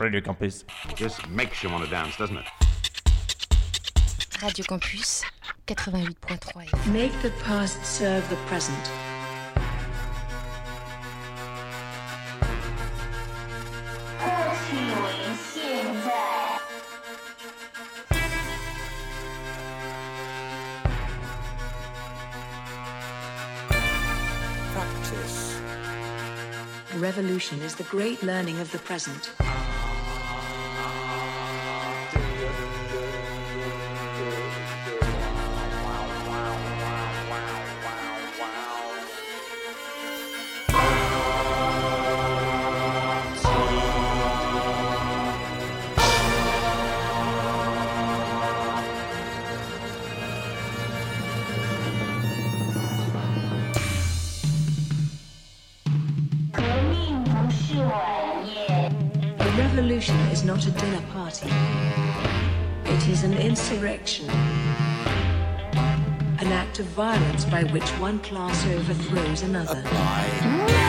Radio Campus. Just makes you want to dance, doesn't it? Radio Campus 88.3. Make the past serve the present. Practice. Revolution is the great learning of the present. Which one class overthrows another. It's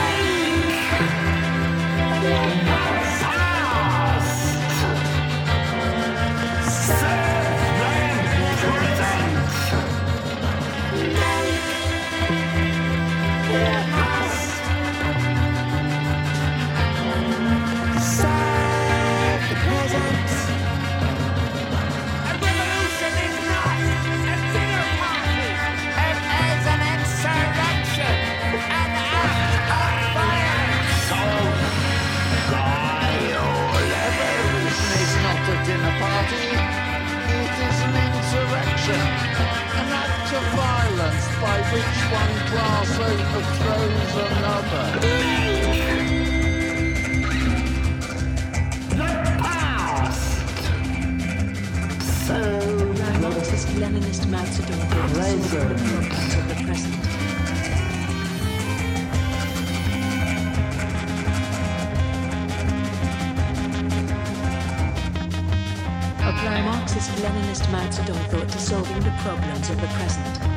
insurrection. An act of violence by which one class overthrows another. The past! So, Marxist Leninist Mao Zedong thought to solve the problems of the present. Apply Marxist Leninist Mao Zedong thought to solving the problems of the present.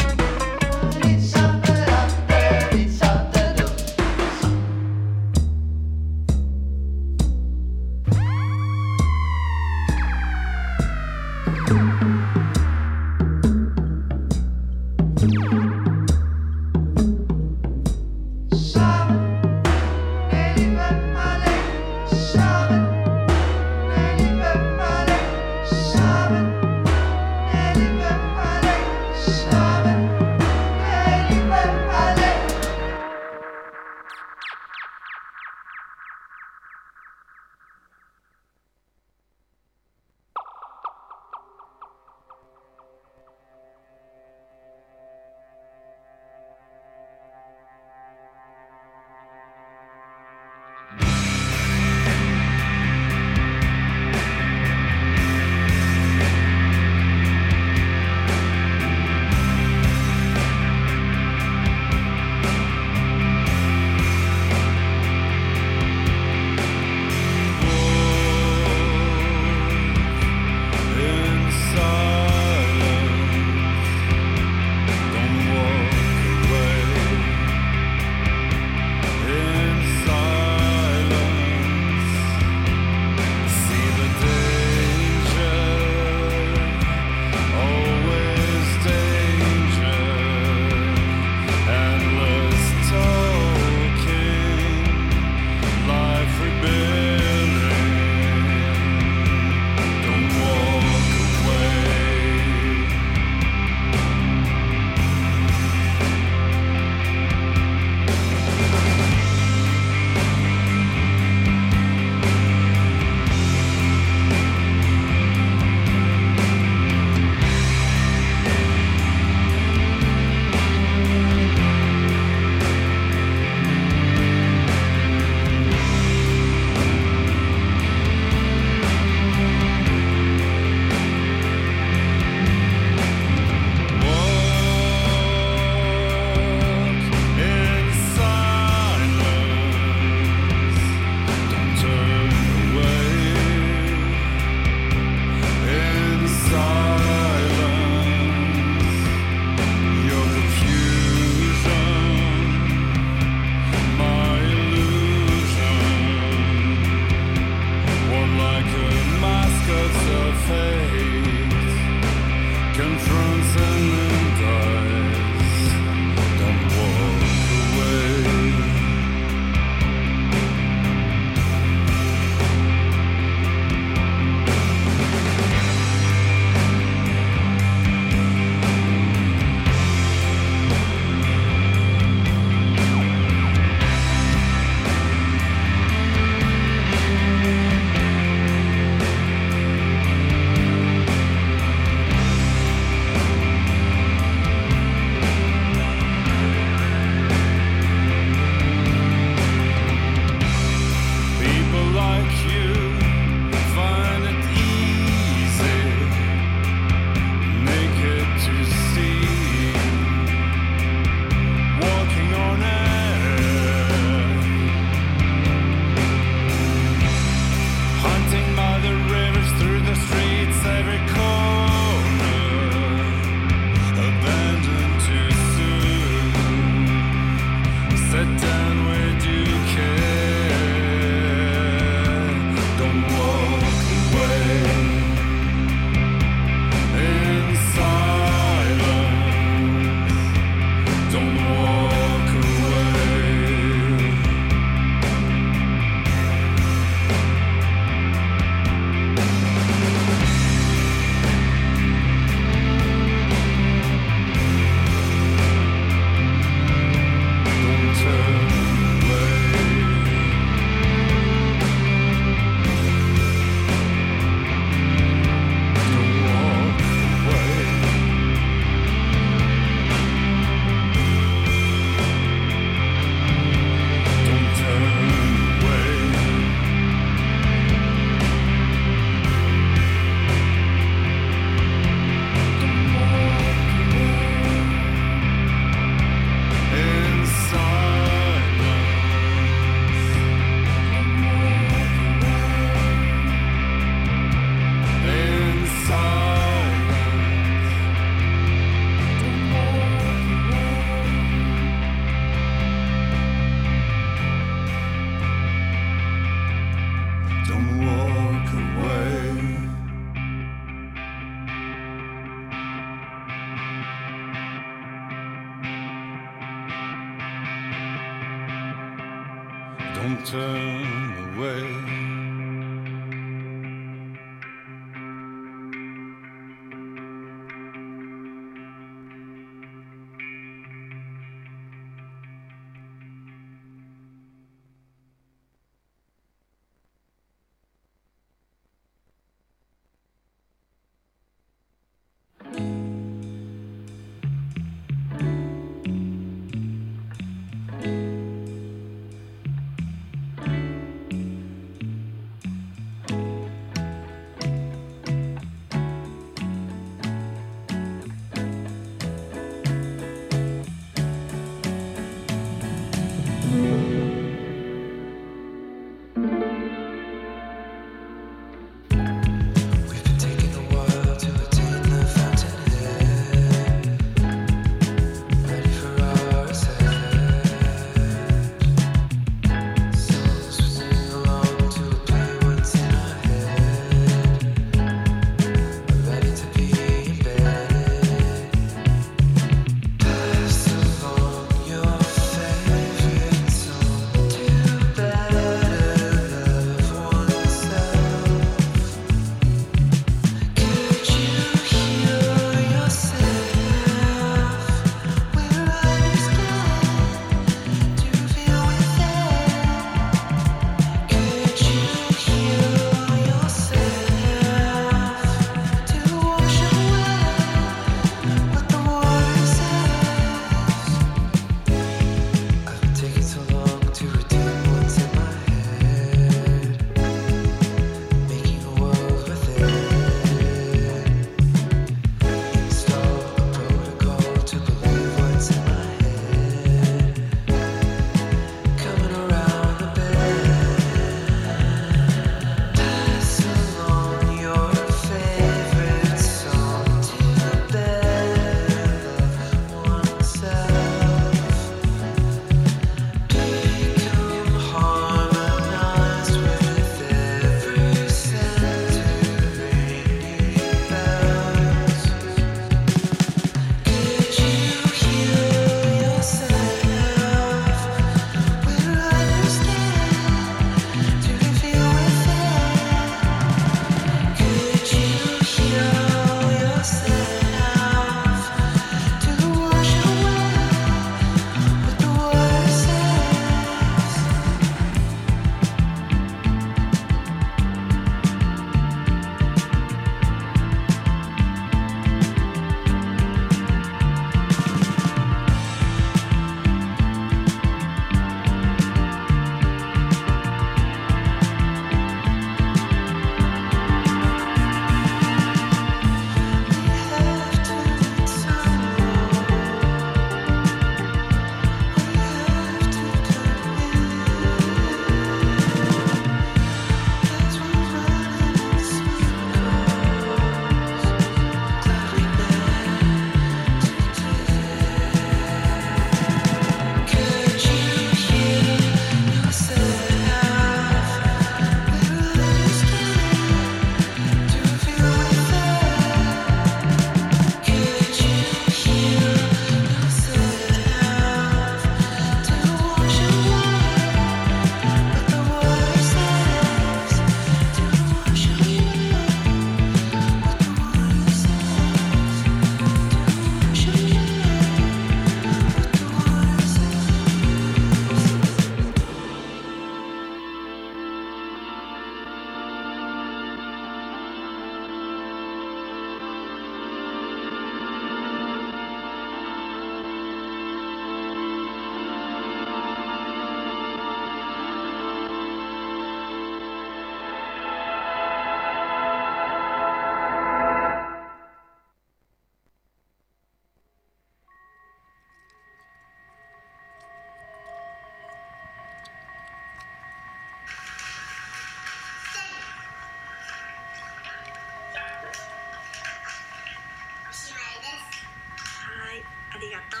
りがとう。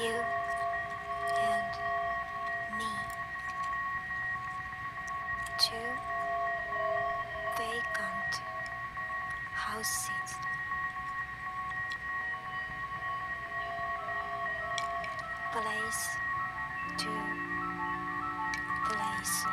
you and me two vacant place to us.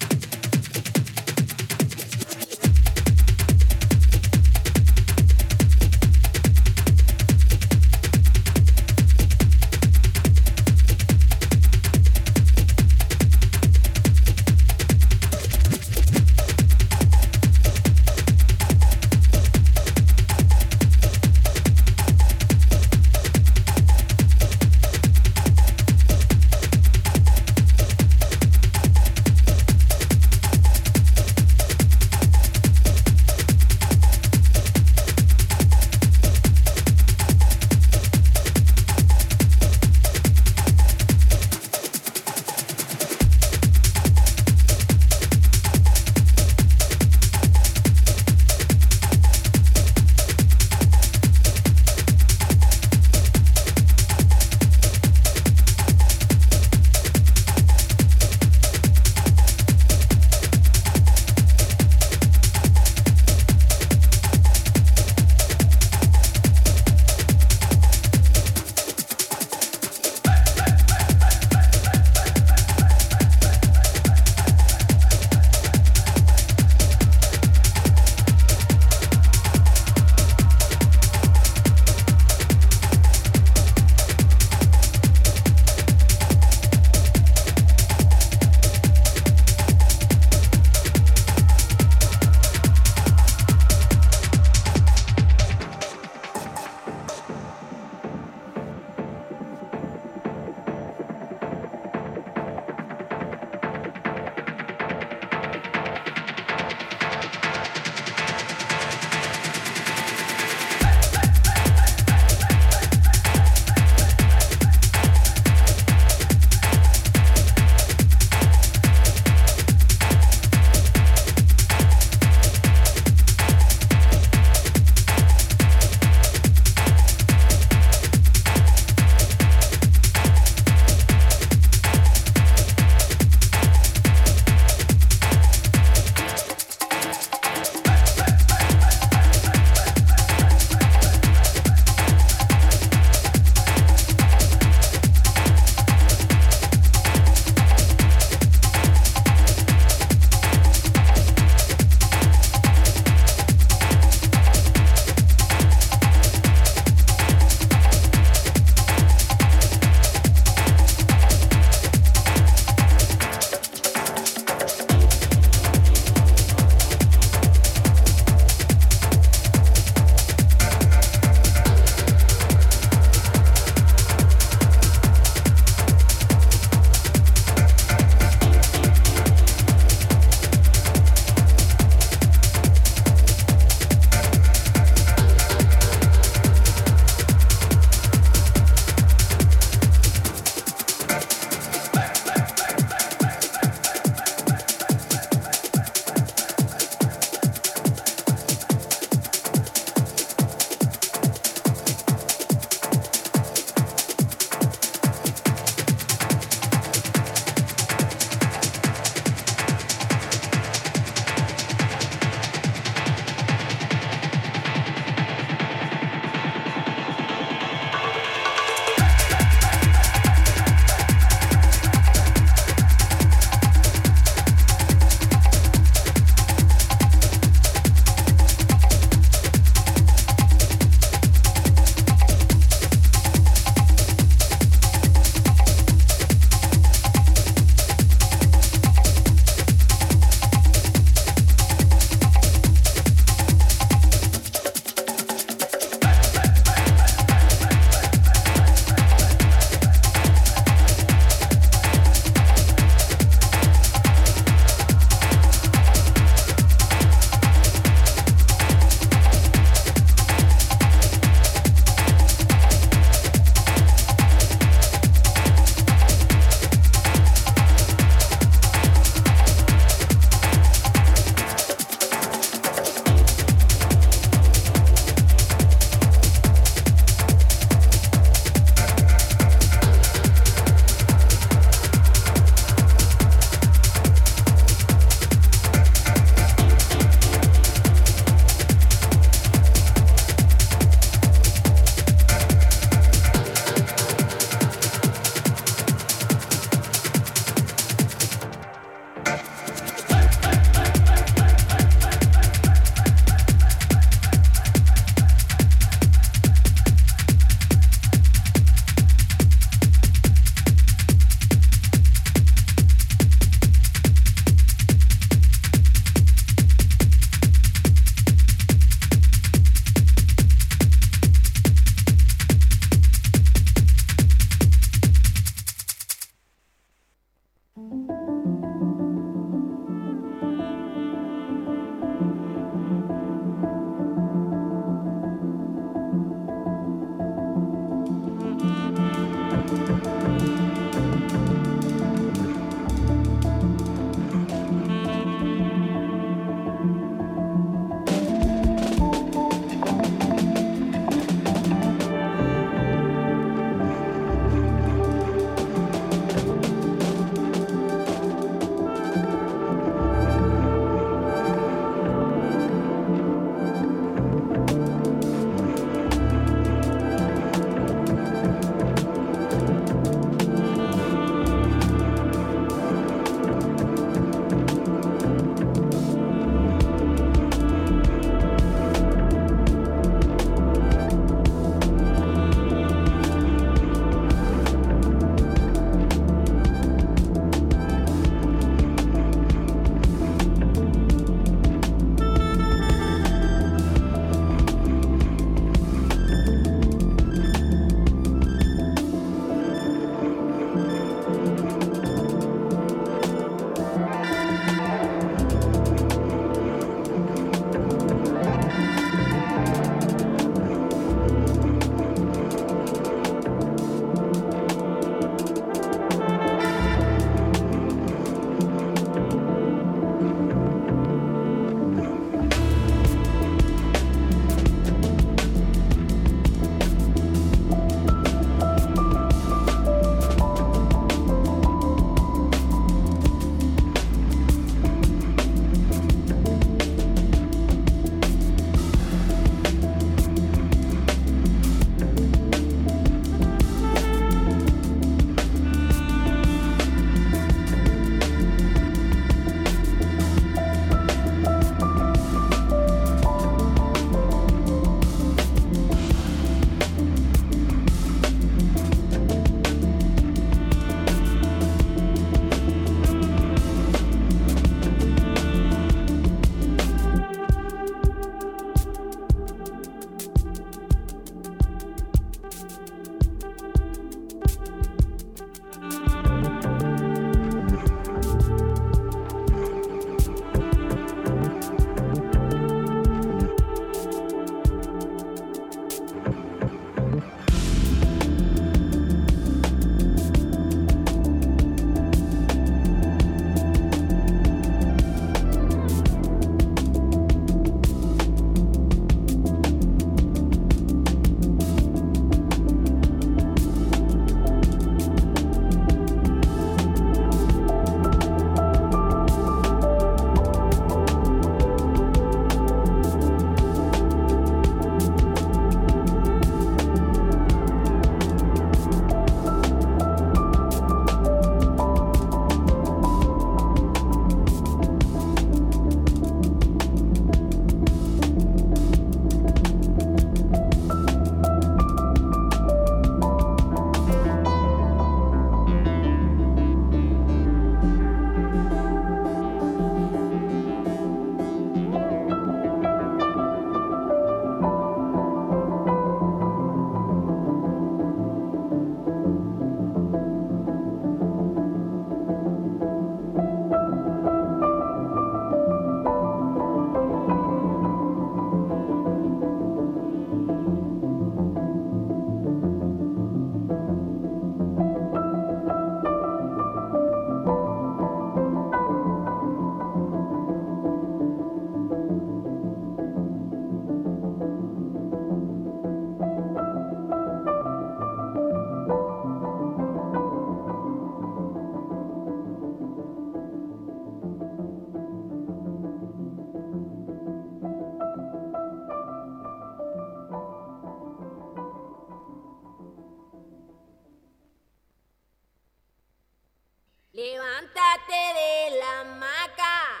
De la hamaca,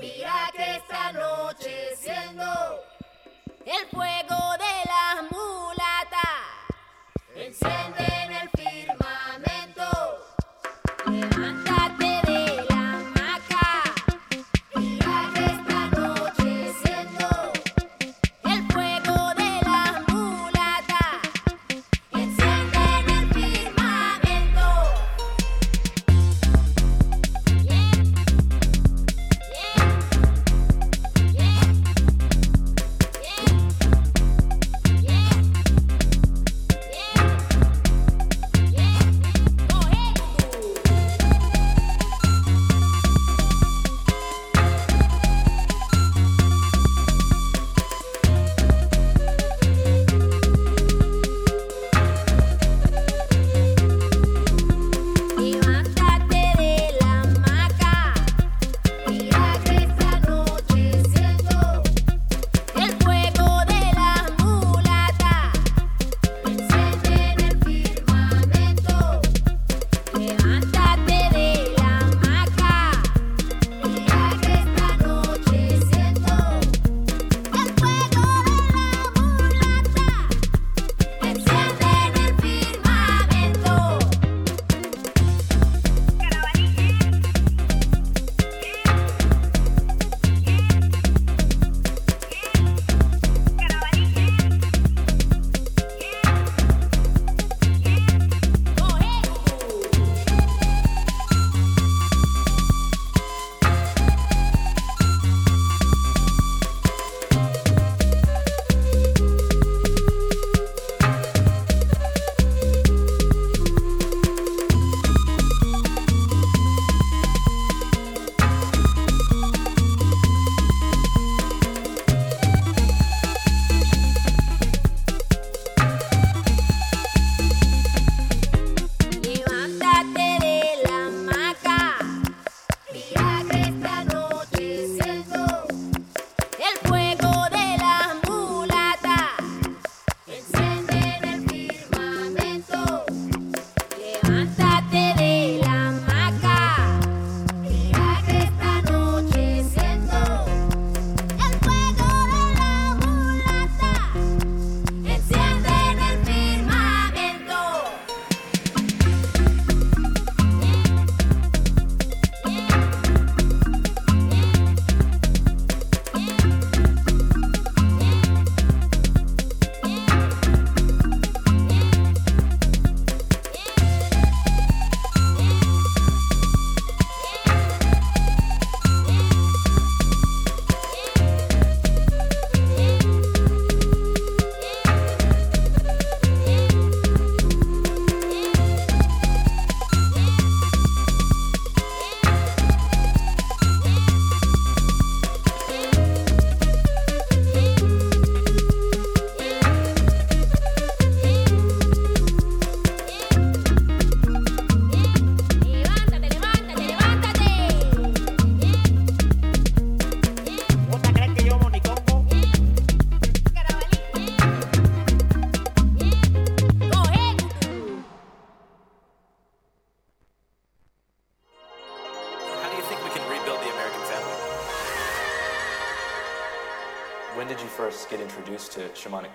mira que está anocheciendo.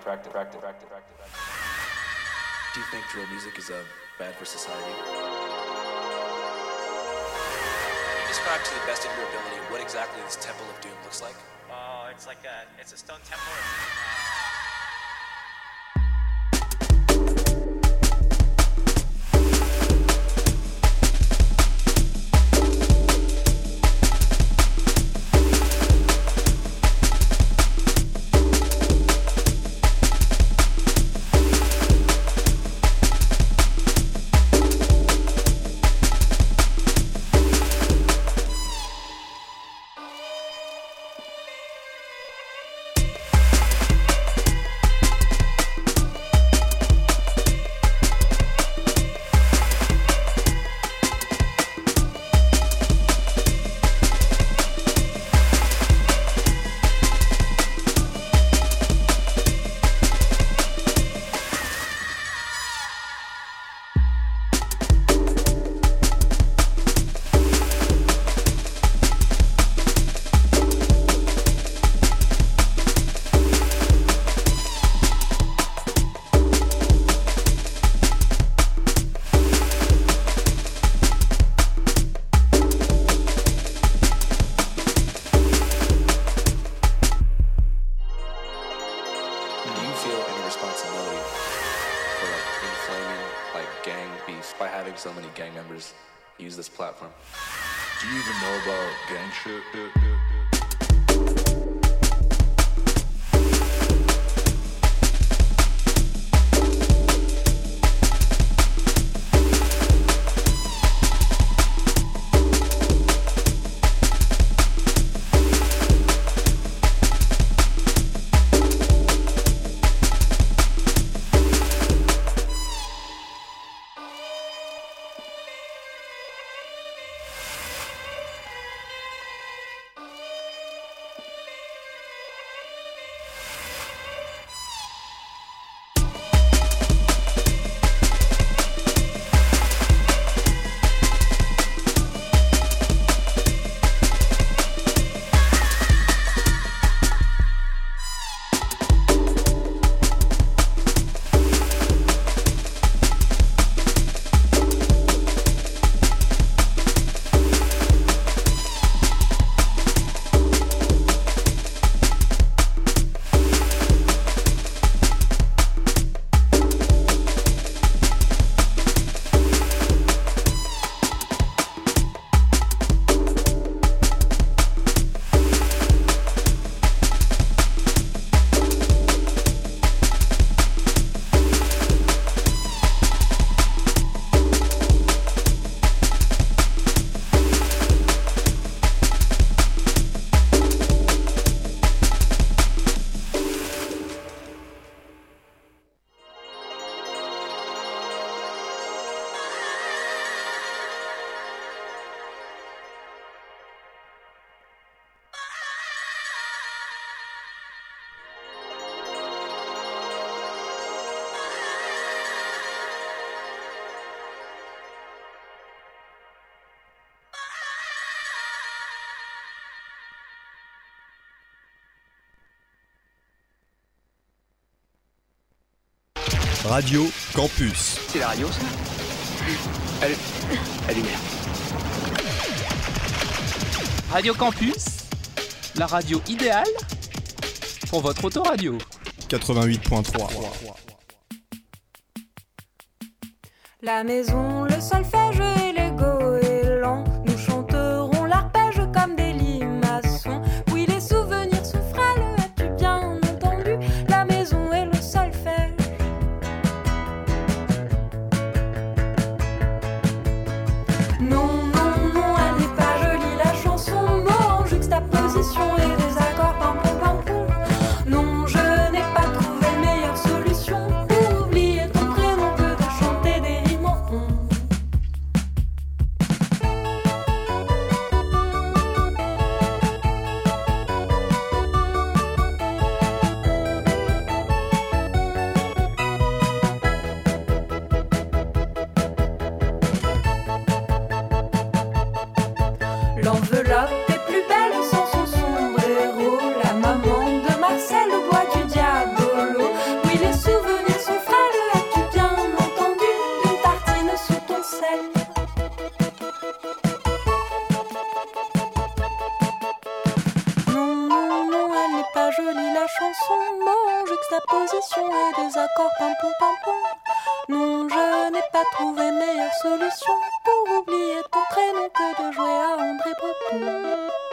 practice, practice, practice, practice. Do you think drill music is uh, bad for society? Can you describe to the best of your ability what exactly this Temple of Doom looks like? Oh, it's like a, it's a stone temple. Uh, responsibility for like inflaming like gang beef by having so many gang members use this platform. Do you even know about gang shit? Radio Campus. C'est la radio, ça Elle, elle est Radio Campus, la radio idéale pour votre autoradio. 88.3. La maison, le solfège et les juxtaposition et des accords pam pam. Non, je n'ai pas trouvé meilleure solution pour oublier ton prénom que de jouer à André Breton.